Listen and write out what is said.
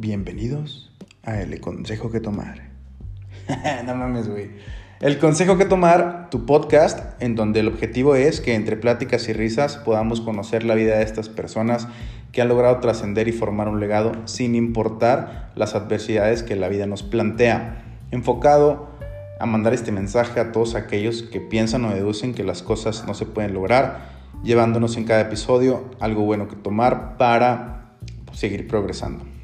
Bienvenidos a El Consejo que Tomar. no mames, güey. El Consejo que Tomar, tu podcast, en donde el objetivo es que entre pláticas y risas podamos conocer la vida de estas personas que han logrado trascender y formar un legado sin importar las adversidades que la vida nos plantea. Enfocado a mandar este mensaje a todos aquellos que piensan o deducen que las cosas no se pueden lograr, llevándonos en cada episodio algo bueno que tomar para pues, seguir progresando.